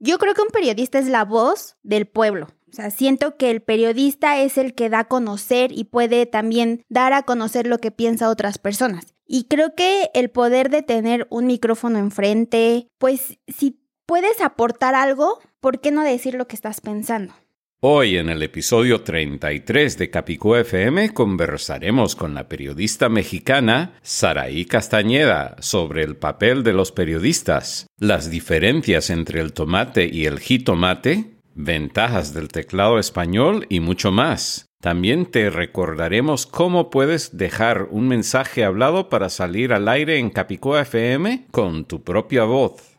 Yo creo que un periodista es la voz del pueblo. O sea, siento que el periodista es el que da a conocer y puede también dar a conocer lo que piensa otras personas. Y creo que el poder de tener un micrófono enfrente, pues si puedes aportar algo, ¿por qué no decir lo que estás pensando? Hoy en el episodio 33 de Capicú FM conversaremos con la periodista mexicana Saraí Castañeda sobre el papel de los periodistas, las diferencias entre el tomate y el jitomate, ventajas del teclado español y mucho más. También te recordaremos cómo puedes dejar un mensaje hablado para salir al aire en Capicú FM con tu propia voz.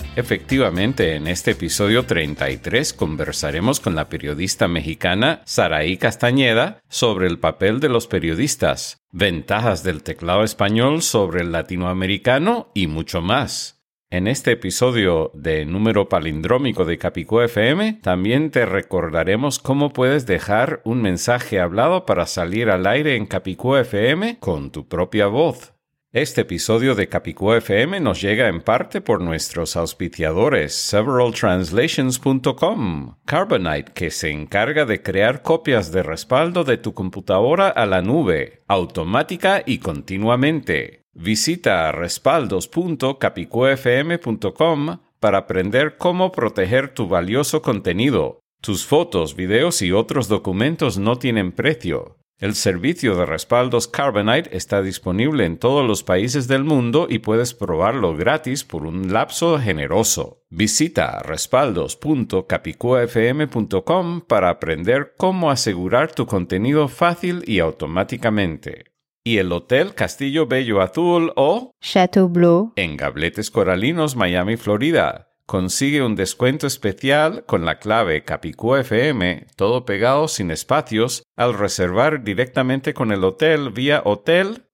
Efectivamente, en este episodio 33 conversaremos con la periodista mexicana Saraí Castañeda sobre el papel de los periodistas, ventajas del teclado español sobre el latinoamericano y mucho más. En este episodio de número palindrómico de Capicú FM también te recordaremos cómo puedes dejar un mensaje hablado para salir al aire en Capicú FM con tu propia voz. Este episodio de Capicú FM nos llega en parte por nuestros auspiciadores severaltranslations.com, Carbonite, que se encarga de crear copias de respaldo de tu computadora a la nube, automática y continuamente. Visita respaldos.capicuafm.com para aprender cómo proteger tu valioso contenido. Tus fotos, videos y otros documentos no tienen precio. El servicio de respaldos Carbonite está disponible en todos los países del mundo y puedes probarlo gratis por un lapso generoso. Visita respaldos.capicuafm.com para aprender cómo asegurar tu contenido fácil y automáticamente. Y el Hotel Castillo Bello Azul o Chateau Bleu en Gabletes Coralinos, Miami, Florida. Consigue un descuento especial con la clave CapicúFM, todo pegado sin espacios, al reservar directamente con el hotel vía hotel.com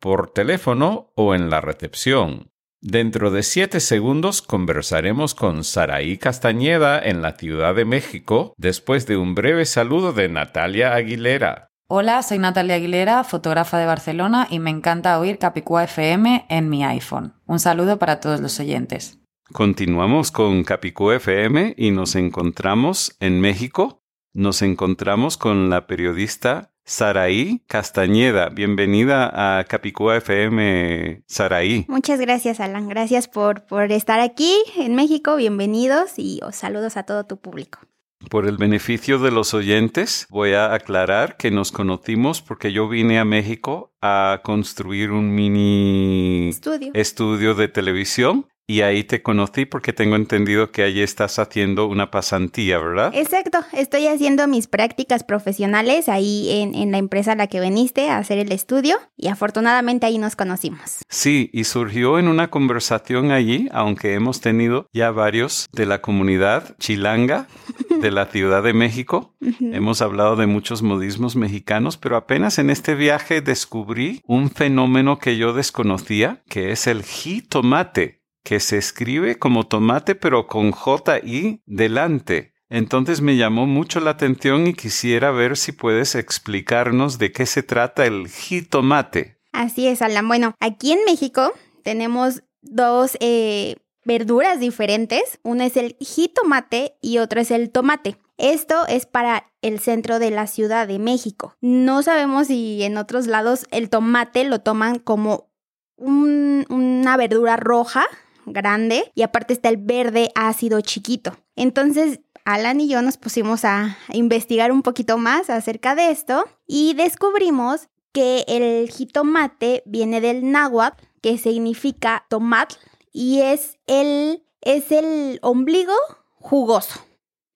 por teléfono o en la recepción. Dentro de siete segundos conversaremos con Saraí Castañeda en la Ciudad de México después de un breve saludo de Natalia Aguilera. Hola, soy Natalia Aguilera, fotógrafa de Barcelona y me encanta oír Capicúa FM en mi iPhone. Un saludo para todos los oyentes. Continuamos con Capicú FM y nos encontramos en México. Nos encontramos con la periodista Saraí Castañeda. Bienvenida a Capicúa FM, Saraí. Muchas gracias, Alan. Gracias por, por estar aquí en México. Bienvenidos y os saludos a todo tu público. Por el beneficio de los oyentes, voy a aclarar que nos conocimos porque yo vine a México a construir un mini Estudio. estudio de televisión y ahí te conocí porque tengo entendido que allí estás haciendo una pasantía, ¿verdad? Exacto, estoy haciendo mis prácticas profesionales ahí en, en, la empresa a la que viniste a hacer el estudio y afortunadamente ahí nos conocimos. Sí, y surgió en una conversación allí, aunque hemos tenido ya varios de la comunidad chilanga de la Ciudad de México. hemos hablado de muchos modismos mexicanos, pero apenas en este viaje descubrí un fenómeno que yo desconocía, que es el jitomate que se escribe como tomate pero con J-I delante. Entonces me llamó mucho la atención y quisiera ver si puedes explicarnos de qué se trata el jitomate. Así es, Alan. Bueno, aquí en México tenemos dos eh, verduras diferentes. Uno es el jitomate y otro es el tomate. Esto es para el centro de la Ciudad de México. No sabemos si en otros lados el tomate lo toman como un, una verdura roja grande y aparte está el verde ácido chiquito. Entonces, Alan y yo nos pusimos a investigar un poquito más acerca de esto y descubrimos que el jitomate viene del náhuatl, que significa tomat, y es el, es el ombligo jugoso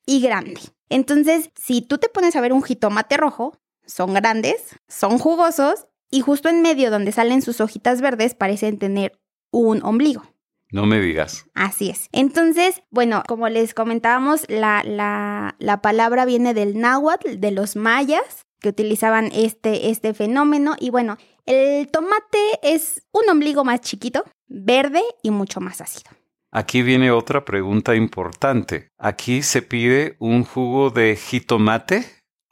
y grande. Entonces, si tú te pones a ver un jitomate rojo, son grandes, son jugosos y justo en medio donde salen sus hojitas verdes parecen tener un ombligo. No me digas. Así es. Entonces, bueno, como les comentábamos, la, la, la palabra viene del náhuatl, de los mayas, que utilizaban este, este fenómeno. Y bueno, el tomate es un ombligo más chiquito, verde y mucho más ácido. Aquí viene otra pregunta importante. ¿Aquí se pide un jugo de jitomate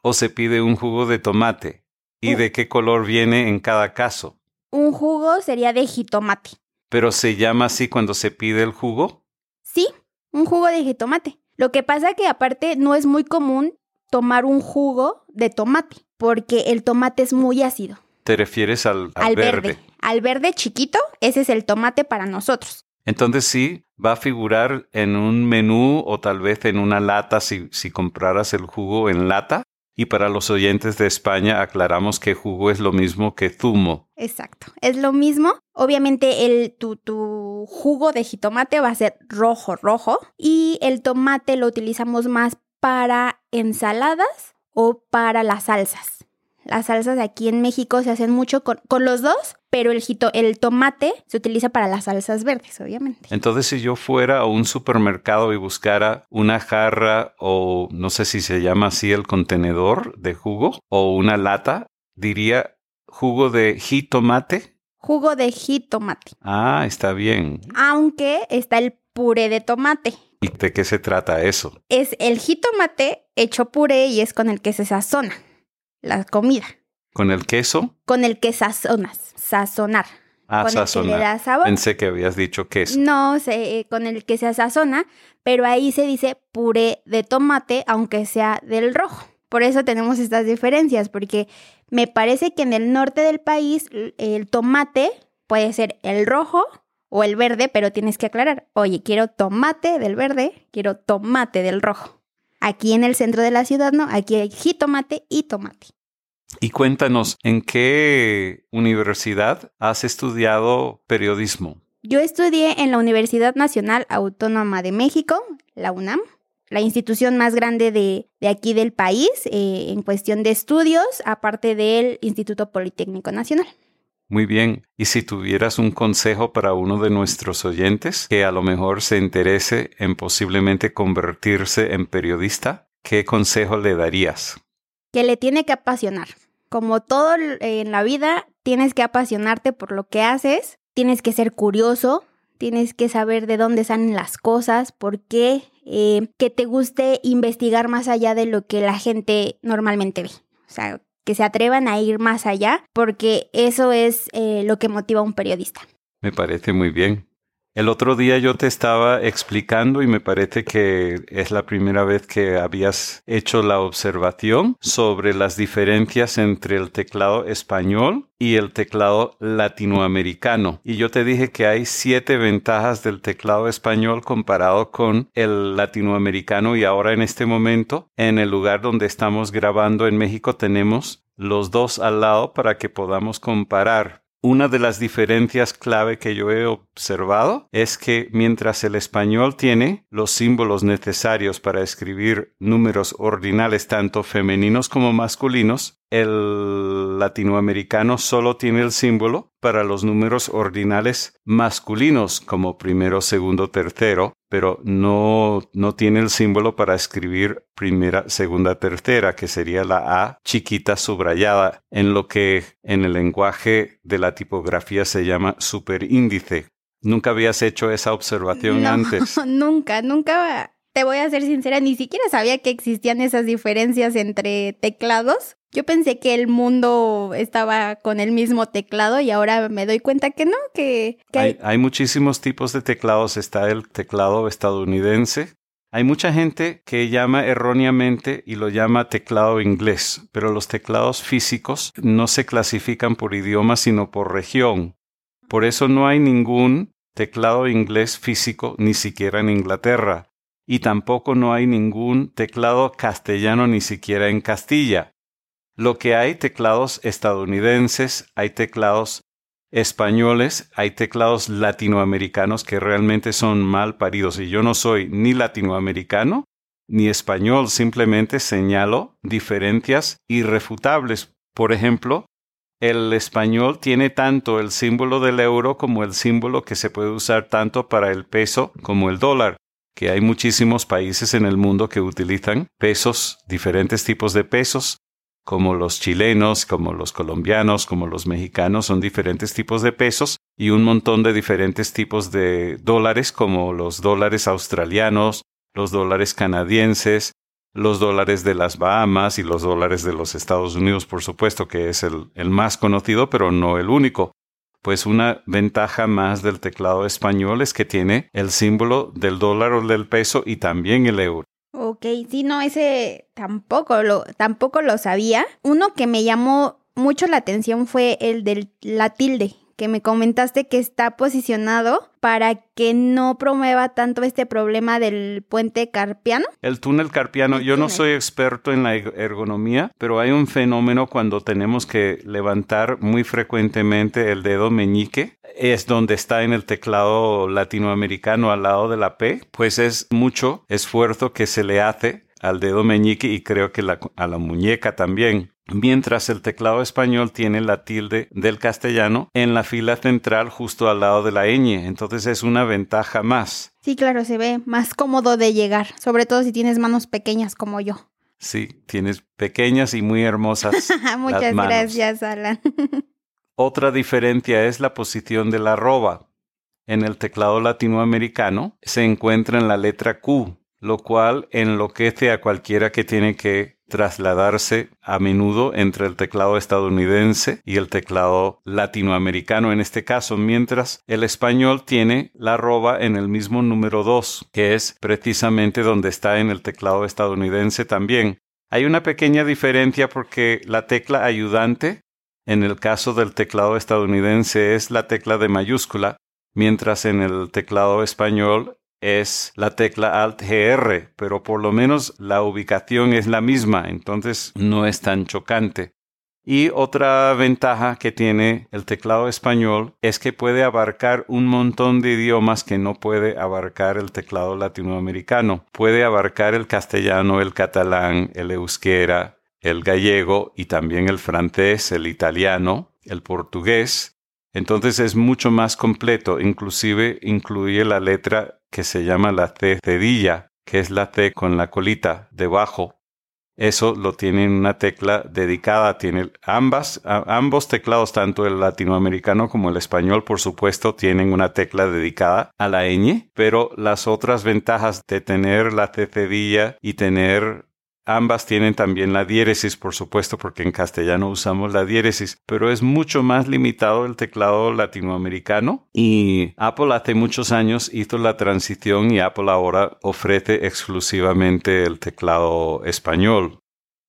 o se pide un jugo de tomate? ¿Y Uh. de qué color viene en cada caso? Un jugo sería de jitomate. ¿Pero se llama así cuando se pide el jugo? Sí, un jugo de jitomate. Lo que pasa que aparte no es muy común tomar un jugo de tomate, porque el tomate es muy ácido. ¿Te refieres al, al al verde? verde. Al verde chiquito, ese es el tomate para nosotros. Entonces sí, va a figurar en un menú o tal vez en una lata si, si compraras el jugo en lata. Y para los oyentes de España aclaramos que jugo es lo mismo que zumo. Exacto. Es lo mismo. Obviamente el, tu, tu jugo de jitomate va a ser rojo, rojo. Y el tomate lo utilizamos más para ensaladas o para las salsas. Las salsas aquí en México se hacen mucho con, con los dos, pero el, jito, el tomate se utiliza para las salsas verdes, obviamente. Entonces si yo fuera a un supermercado y buscara una jarra o no sé si se llama así el contenedor de jugo o una lata, diría jugo de jitomate. Jugo de jitomate. Ah, está bien. Aunque está el puré de tomate. ¿Y de qué se trata eso? Es el jitomate hecho puré y es con el que se sazona la comida. ¿Con el queso? Con el que sazonas, sazonar. Ah, con el que le sazonar. da sabor. Pensé que habías dicho queso. No, se, eh, con el que se sazona, pero ahí se dice puré de tomate, aunque sea del rojo. Por eso tenemos estas diferencias, porque me parece que en el norte del país el tomate puede ser el rojo o el verde, pero tienes que aclarar, oye, quiero tomate del verde, quiero tomate del rojo. Aquí en el centro de la ciudad no, aquí hay jitomate y tomate. Y cuéntanos, ¿en qué universidad has estudiado periodismo? Yo estudié en la Universidad Nacional Autónoma de México, la UNAM, la institución más grande de, de aquí del país eh, en cuestión de estudios, aparte del Instituto Politécnico Nacional. Muy bien. Y si tuvieras un consejo para uno de nuestros oyentes que a lo mejor se interese en posiblemente convertirse en periodista, ¿qué consejo le darías? Que le tiene que apasionar. Como todo en la vida, tienes que apasionarte por lo que haces, tienes que ser curioso, tienes que saber de dónde salen las cosas, por qué, eh, que te guste investigar más allá de lo que la gente normalmente ve. O sea, que se atrevan a ir más allá, porque eso es eh, lo que motiva a un periodista. Me parece muy bien. El otro día yo te estaba explicando y me parece que es la primera vez que habías hecho la observación sobre las diferencias entre el teclado español y el teclado latinoamericano. Y yo te dije que hay siete ventajas del teclado español comparado con el latinoamericano y ahora en este momento, en el lugar donde estamos grabando en México, tenemos los dos al lado para que podamos comparar. Una de las diferencias clave que yo he observado es que mientras el español tiene los símbolos necesarios para escribir números ordinales tanto femeninos como masculinos, el latinoamericano solo tiene el símbolo para los números ordinales masculinos como primero, segundo, tercero, pero no, no tiene el símbolo para escribir primera, segunda, tercera, que sería la A chiquita subrayada, en lo que en el lenguaje de la tipografía se llama superíndice. Nunca habías hecho esa observación No, antes. nunca, nunca, te voy a ser sincera, ni siquiera sabía que existían esas diferencias entre teclados. Yo pensé que el mundo estaba con el mismo teclado y ahora me doy cuenta que no, que, que Hay, hay- hay muchísimos tipos de teclados. Está el teclado estadounidense. Hay mucha gente que llama erróneamente y lo llama teclado inglés, pero los teclados físicos no se clasifican por idioma sino por región. Por eso no hay ningún teclado inglés físico ni siquiera en Inglaterra. Y tampoco no hay ningún teclado castellano ni siquiera en Castilla. Lo que hay teclados estadounidenses, hay teclados españoles, hay teclados latinoamericanos que realmente son mal paridos y yo no soy ni latinoamericano ni español, simplemente señalo diferencias irrefutables. Por ejemplo, el español tiene tanto el símbolo del euro como el símbolo que se puede usar tanto para el peso como el dólar, que hay muchísimos países en el mundo que utilizan pesos, diferentes tipos de pesos, como los chilenos, como los colombianos, como los mexicanos, son diferentes tipos de pesos y un montón de diferentes tipos de dólares, como los dólares australianos, los dólares canadienses, los dólares de las Bahamas y los dólares de los Estados Unidos, por supuesto, que es el, el, más conocido, pero no el único. Pues una ventaja más del teclado español es que tiene el símbolo del dólar o del peso y también el euro. Ok, sí, no, ese tampoco lo, tampoco lo sabía. Uno que me llamó mucho la atención fue el de la tilde, que me comentaste que está posicionado para que no promueva tanto este problema del puente carpiano. El túnel carpiano, yo no soy experto en la ergonomía, pero hay un fenómeno cuando tenemos que levantar muy frecuentemente el dedo meñique, es donde está en el teclado latinoamericano al lado de la P, pues es mucho esfuerzo que se le hace al dedo meñique y creo que a la muñeca también mientras el teclado español tiene la tilde del castellano en la fila central justo al lado de la ñ. Entonces es una ventaja más. Sí, claro, se ve más cómodo de llegar, sobre todo si tienes manos pequeñas como yo. Sí, tienes pequeñas y muy hermosas. Muchas gracias, Alan. Otra diferencia es la posición de la arroba. En el teclado latinoamericano se encuentra en la letra Q, lo cual enloquece a cualquiera que tiene que trasladarse a menudo entre el teclado estadounidense y el teclado latinoamericano en este caso, mientras el español tiene la arroba en el mismo número 2, que es precisamente donde está en el teclado estadounidense también. Hay una pequeña diferencia porque la tecla ayudante en el caso del teclado estadounidense es la tecla de mayúscula, mientras en el teclado español es la tecla Alt GR, pero por lo menos la ubicación es la misma, entonces no es tan chocante. Y otra ventaja que tiene el teclado español es que puede abarcar un montón de idiomas que no puede abarcar el teclado latinoamericano. Puede abarcar el castellano, el catalán, el euskera, el gallego y también el francés, el italiano, el portugués. Entonces es mucho más completo, inclusive incluye la letra que se llama la C cedilla, que es la C con la colita debajo. Eso lo tiene en una tecla dedicada. Tiene ambas, ambos teclados, tanto el latinoamericano como el español, por supuesto, tienen una tecla dedicada a la ñ, pero las otras ventajas de tener la cedilla y tener Ambas tienen también la diéresis, por supuesto, porque en castellano usamos la diéresis, pero es mucho más limitado el teclado latinoamericano y Apple hace muchos años hizo la transición y Apple ahora ofrece exclusivamente el teclado español.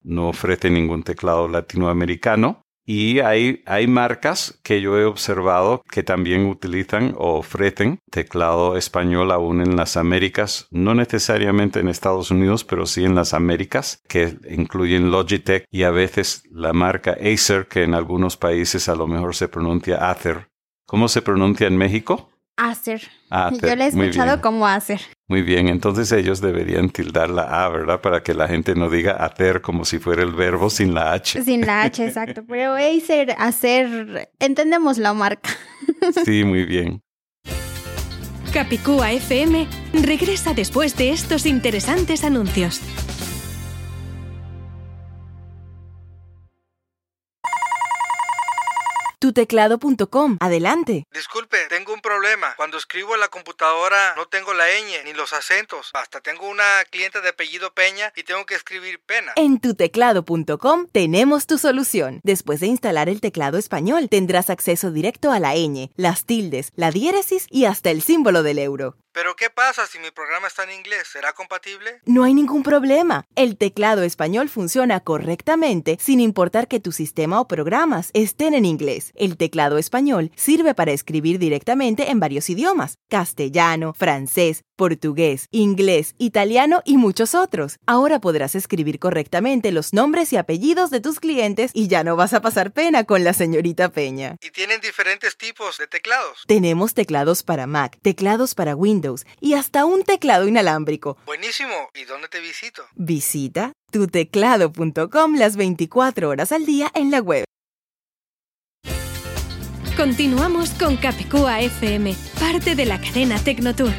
No ofrece ningún teclado latinoamericano y hay, hay marcas que yo he observado que también utilizan o ofrecen teclado español aún en las Américas, no necesariamente en Estados Unidos, pero sí en las Américas, que incluyen Logitech y a veces la marca Acer, que en algunos países a lo mejor se pronuncia Acer. ¿Cómo se pronuncia en México? Acer. Yo le he escuchado como Acer. Muy bien, entonces ellos deberían tildar la A, ¿verdad? Para que la gente no diga hacer como si fuera el verbo sin la H. Sin la H, exacto. Pero Acer, hacer, entendemos la marca. Sí, muy bien. Capicúa FM regresa después de estos interesantes anuncios. tuteclado.com. Adelante. Disculpe, tengo un problema. Cuando escribo en la computadora no tengo la ñ ni los acentos. Hasta tengo una cliente de apellido Peña y tengo que escribir pena. En tuteclado.com tenemos tu solución. Después de instalar el teclado español, tendrás acceso directo a la ñ, las tildes, la diéresis y hasta el símbolo del euro. Pero ¿qué pasa si mi programa está en inglés? ¿Será compatible? No hay ningún problema. El teclado español funciona correctamente sin importar que tu sistema o programas estén en inglés. El teclado español sirve para escribir directamente en varios idiomas, castellano, francés, portugués, inglés, italiano y muchos otros. Ahora podrás escribir correctamente los nombres y apellidos de tus clientes y ya no vas a pasar pena con la señorita Peña. ¿Y tienen diferentes tipos de teclados? Tenemos teclados para Mac, teclados para Windows y hasta un teclado inalámbrico. Buenísimo. ¿Y dónde te visito? Visita tuteclado.com las 24 horas al día en la web. Continuamos con Capicúa FM, parte de la cadena Tecnotour.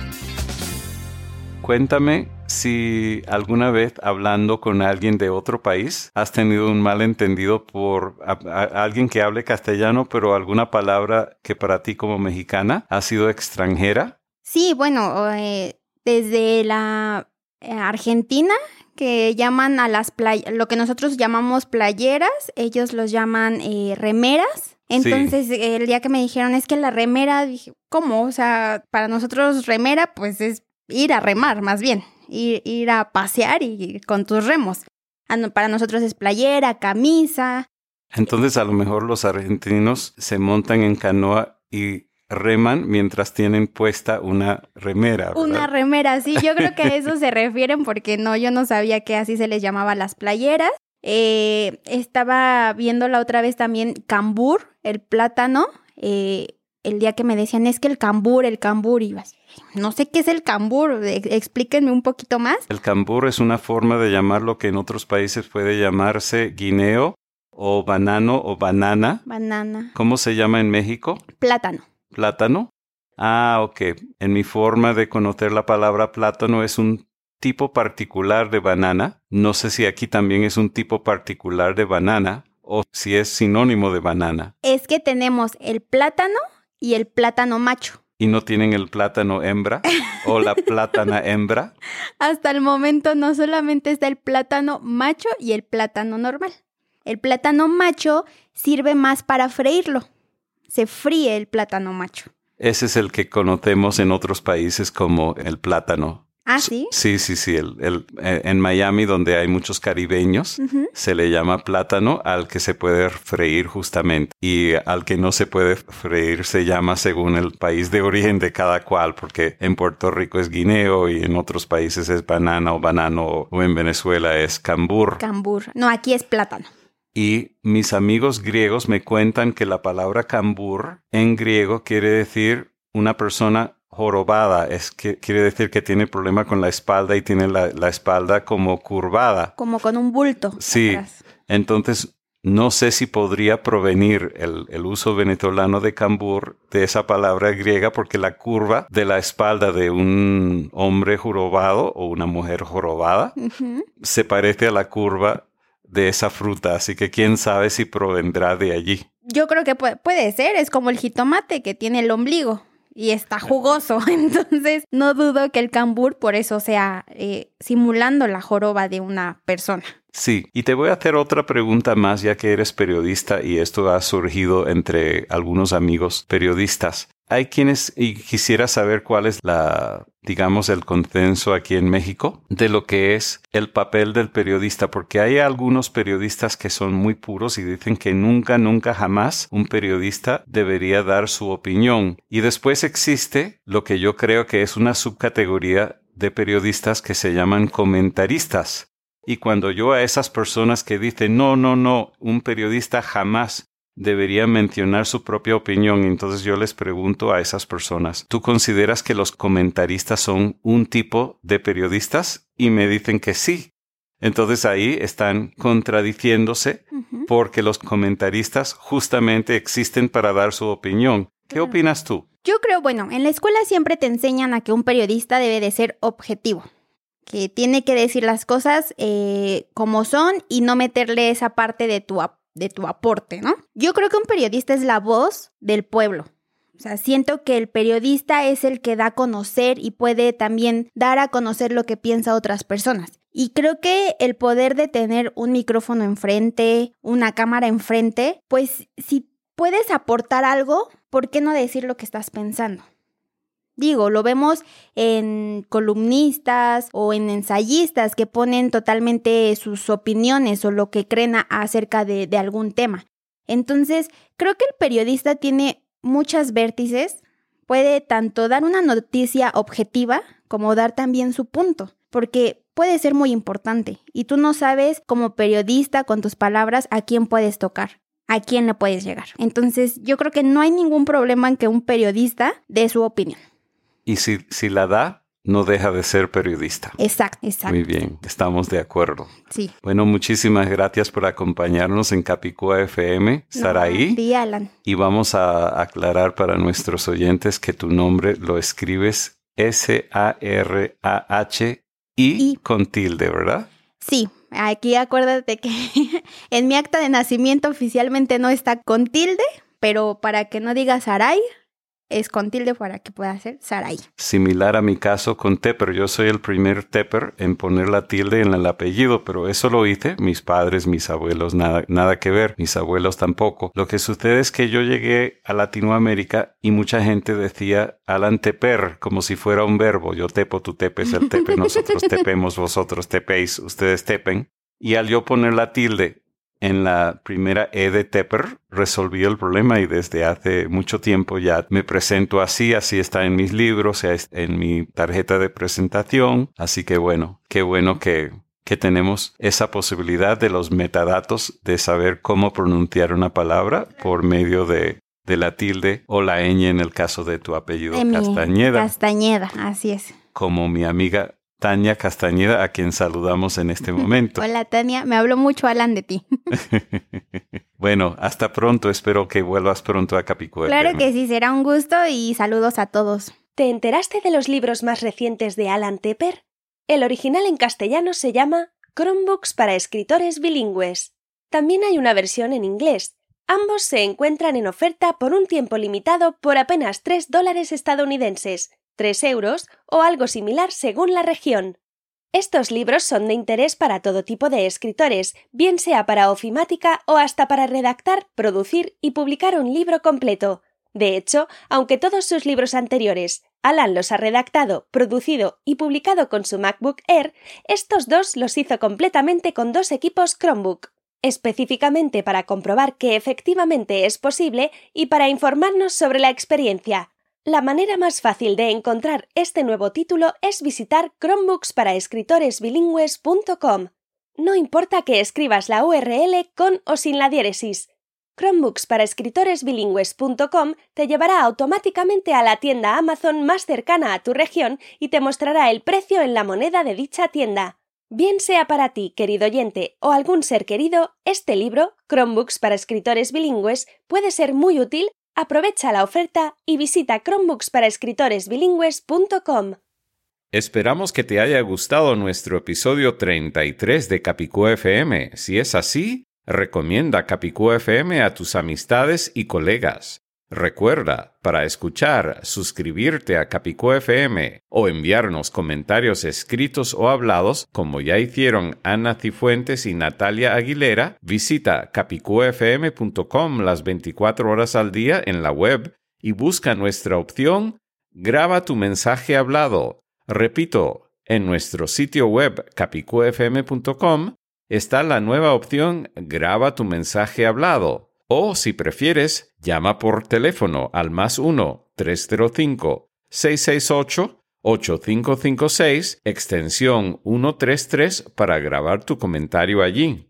Cuéntame si alguna vez hablando con alguien de otro país has tenido un malentendido por a- a- alguien que hable castellano, pero alguna palabra que para ti como mexicana ha sido extranjera. Sí, bueno, eh, desde la eh, Argentina, que llaman a las playas, lo que nosotros llamamos playeras, ellos los llaman eh, remeras. Entonces, el día que me dijeron es que la remera, dije, ¿cómo? O sea, para nosotros remera, pues es ir a remar, más bien, ir, ir a pasear y con tus remos. Ah, Para nosotros es playera, camisa, Entonces a lo mejor los argentinos se montan en canoa y reman mientras tienen puesta una remera. ¿verdad? Una remera, sí, yo creo que a eso se refieren porque no, yo no sabía que así se les llamaba las playeras. Eh, estaba viendo la otra vez también cambur, el plátano. eh, el día que me decían es que el cambur, el cambur, y no sé qué es el cambur, e- explíquenme un poquito más. El cambur es una forma de llamar lo que en otros países puede llamarse guineo o banano o banana. Banana, ¿Cómo se llama en México? plátano. ¿Plátano? Ah, ok. En mi forma de conocer la palabra plátano es un tipo particular de banana. No sé si aquí también es un tipo particular de banana o si es sinónimo de banana. Es que tenemos el plátano y el plátano macho. Y no tienen el plátano hembra o la plátana hembra. Hasta el momento no solamente está el plátano macho y el plátano normal. El plátano macho sirve más para freírlo. Se fríe el plátano macho. Ese es el que conocemos en otros países como el plátano. ¿Ah, sí? Sí, sí, sí. El, el- eh, en Miami, donde hay muchos caribeños, se le llama plátano al que se puede freír justamente. Y al que no se puede freír se llama según el país de origen de cada cual, porque en Puerto Rico es guineo y en otros países es banana o banano o en Venezuela es cambur. Cambur. No, aquí es plátano. Y mis amigos griegos me cuentan que la palabra cambur en griego quiere decir una persona jorobada, es que quiere decir que tiene problema con la espalda y tiene la, la espalda como curvada. Como con un bulto. Sí, atrás. entonces no sé si podría provenir el, el uso venezolano de cambur de esa palabra griega porque la curva de la espalda de un hombre jorobado o una mujer jorobada se parece a la curva de esa fruta, así que quién sabe si provendrá de allí. Yo creo que puede, puede ser. Es como el jitomate que tiene el ombligo y está jugoso. Entonces, no dudo que el cambur por eso sea eh, simulando la joroba de una persona. Sí, y te voy a hacer otra pregunta más ya que eres periodista y esto ha surgido entre algunos amigos periodistas. Hay quienes, y quisiera saber cuál es la, digamos, el consenso aquí en México de lo que es el papel del periodista, porque hay algunos periodistas que son muy puros y dicen que nunca, nunca, jamás un periodista debería dar su opinión. Y después existe lo que yo creo que es una subcategoría de periodistas que se llaman comentaristas. Y cuando yo a esas personas que dicen, no, no, no, un periodista jamás debería mencionar su propia opinión, entonces yo les pregunto a esas personas, ¿tú consideras que los comentaristas son un tipo de periodistas? Y me dicen que sí. Entonces ahí están contradiciéndose porque los comentaristas justamente existen para dar su opinión. ¿Qué opinas tú? Yo creo, bueno, en la escuela siempre te enseñan a que un periodista debe de ser objetivo, que tiene que decir las cosas eh, como son y no meterle esa parte de tu, de tu aporte, ¿no? Yo creo que un periodista es la voz del pueblo. O sea, siento que el periodista es el que da a conocer y puede también dar a conocer lo que piensa otras personas. Y creo que el poder de tener un micrófono enfrente, una cámara enfrente, pues si puedes aportar algo, ¿por qué no decir lo que estás pensando? Digo, lo vemos en columnistas o en ensayistas que ponen totalmente sus opiniones o lo que creen acerca de, algún tema. Entonces, creo que el periodista tiene muchas vértices, puede tanto dar una noticia objetiva como dar también su punto, porque puede ser muy importante y tú no sabes como periodista con tus palabras a quién puedes tocar a quién le puedes llegar. Entonces, yo creo que no hay ningún problema en que un periodista dé su opinión. Y si, si la da, no deja de ser periodista. Exacto, exacto. Muy bien, estamos de acuerdo. Sí. Bueno, muchísimas gracias por acompañarnos en Capicúa FM, Saraí. Sí, Alan. Y vamos a aclarar para nuestros oyentes que tu nombre lo escribes S-A-R-A-H-I con tilde, ¿verdad? Sí, aquí acuérdate que en mi acta de nacimiento oficialmente no está con tilde, pero para que no digas Saray, es con tilde para que pueda ser Saray. Similar a mi caso con Tepper. Yo soy el primer Tepper en poner la tilde en el apellido, pero eso lo hice. Mis padres, mis abuelos, nada, nada que ver. Mis abuelos tampoco. Lo que sucede es que yo llegué a Latinoamérica y mucha gente decía Alan Tepper como si fuera un verbo. Yo tepo, tú tepes, el tepe, nosotros tepemos, vosotros tepéis, ustedes tepen. Y al yo poner la tilde en la primera E de Tepper resolví el problema y desde hace mucho tiempo ya me presento así, así está en mis libros, en mi tarjeta de presentación. Así que bueno, qué bueno que, que tenemos esa posibilidad de los metadatos de saber cómo pronunciar una palabra por medio de, de la tilde o la ñ en el caso de tu apellido Castañeda. Castañeda, así es. Como mi amiga Tania Castañeda, a quien saludamos en este momento. Hola Tania, me habló mucho Alan de ti. bueno, hasta pronto, espero que vuelvas pronto a Capicúa. Claro que sí, será un gusto y saludos a todos. ¿Te enteraste de los libros más recientes de Alan Tepper? El original en castellano se llama Chromebooks para escritores bilingües. También hay una versión en inglés. Ambos se encuentran en oferta por un tiempo limitado por apenas 3 dólares estadounidenses 3 euros o algo similar según la región. Estos libros son de interés para todo tipo de escritores, bien sea para ofimática o hasta para redactar, producir y publicar un libro completo. De hecho, aunque todos sus libros anteriores Alan los ha redactado, producido y publicado con su MacBook Air, estos dos los hizo completamente con dos equipos Chromebook, específicamente para comprobar que efectivamente es posible y para informarnos sobre la experiencia. La manera más fácil de encontrar este nuevo título es visitar chromebooks No importa que escribas la URL con o sin la diéresis. Chromebooksparaescritoresbilingües.com te llevará automáticamente a la tienda Amazon más cercana a tu región y te mostrará el precio en la moneda de dicha tienda. Bien sea para ti, querido oyente, o algún ser querido, este libro, Chromebooks para escritores bilingües, puede ser muy útil Aprovecha la oferta y visita chromebooks Esperamos que te haya gustado nuestro episodio 33 de Capicú FM. Si es así, recomienda Capicú FM a tus amistades y colegas. Recuerda, para escuchar, suscribirte a Capicú FM o enviarnos comentarios escritos o hablados, como ya hicieron Ana Cifuentes y Natalia Aguilera, visita capicufm.com las 24 horas al día en la web y busca nuestra opción Graba tu mensaje hablado. Repito, en nuestro sitio web capicufm.com está la nueva opción Graba tu mensaje hablado o, si prefieres, llama por teléfono al más 1-305-668-8556, extensión 133 para grabar tu comentario allí.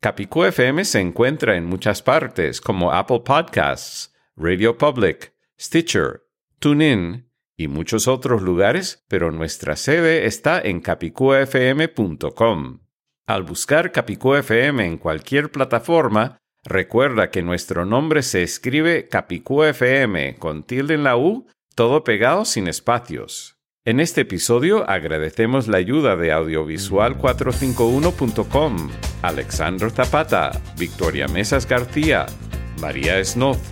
Capicú FM se encuentra en muchas partes como Apple Podcasts, Radio Public, Stitcher, TuneIn y muchos otros lugares, pero nuestra sede está en capicufm.com. Al buscar Capicú FM en cualquier plataforma, Recuerda que nuestro nombre se escribe Capicú FM con tilde en la U, todo pegado sin espacios. En este episodio agradecemos la ayuda de audiovisual451.com, Alexandro Zapata, Victoria Mesas García, María Snoth,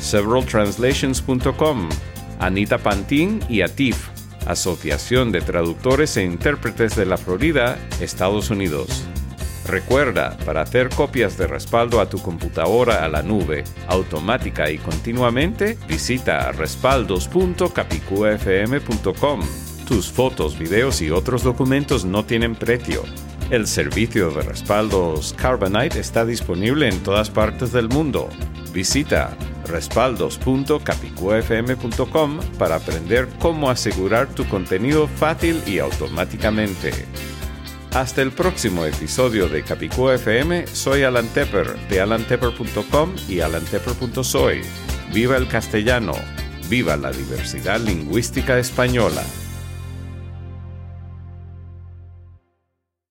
severaltranslations.com, Anita Pantín y ATIF, Asociación de Traductores e Intérpretes de la Florida, Estados Unidos. Recuerda, para hacer copias de respaldo a tu computadora a la nube, automática y continuamente, visita respaldos.capicufm.com. Tus fotos, videos y otros documentos no tienen precio. El servicio de respaldos Carbonite está disponible en todas partes del mundo. Visita respaldos.capicufm.com para aprender cómo asegurar tu contenido fácil y automáticamente. Hasta el próximo episodio de Capicúa FM, soy Alan Tepper de alantepper.com y alantepper.soy. Viva el castellano, viva la diversidad lingüística española.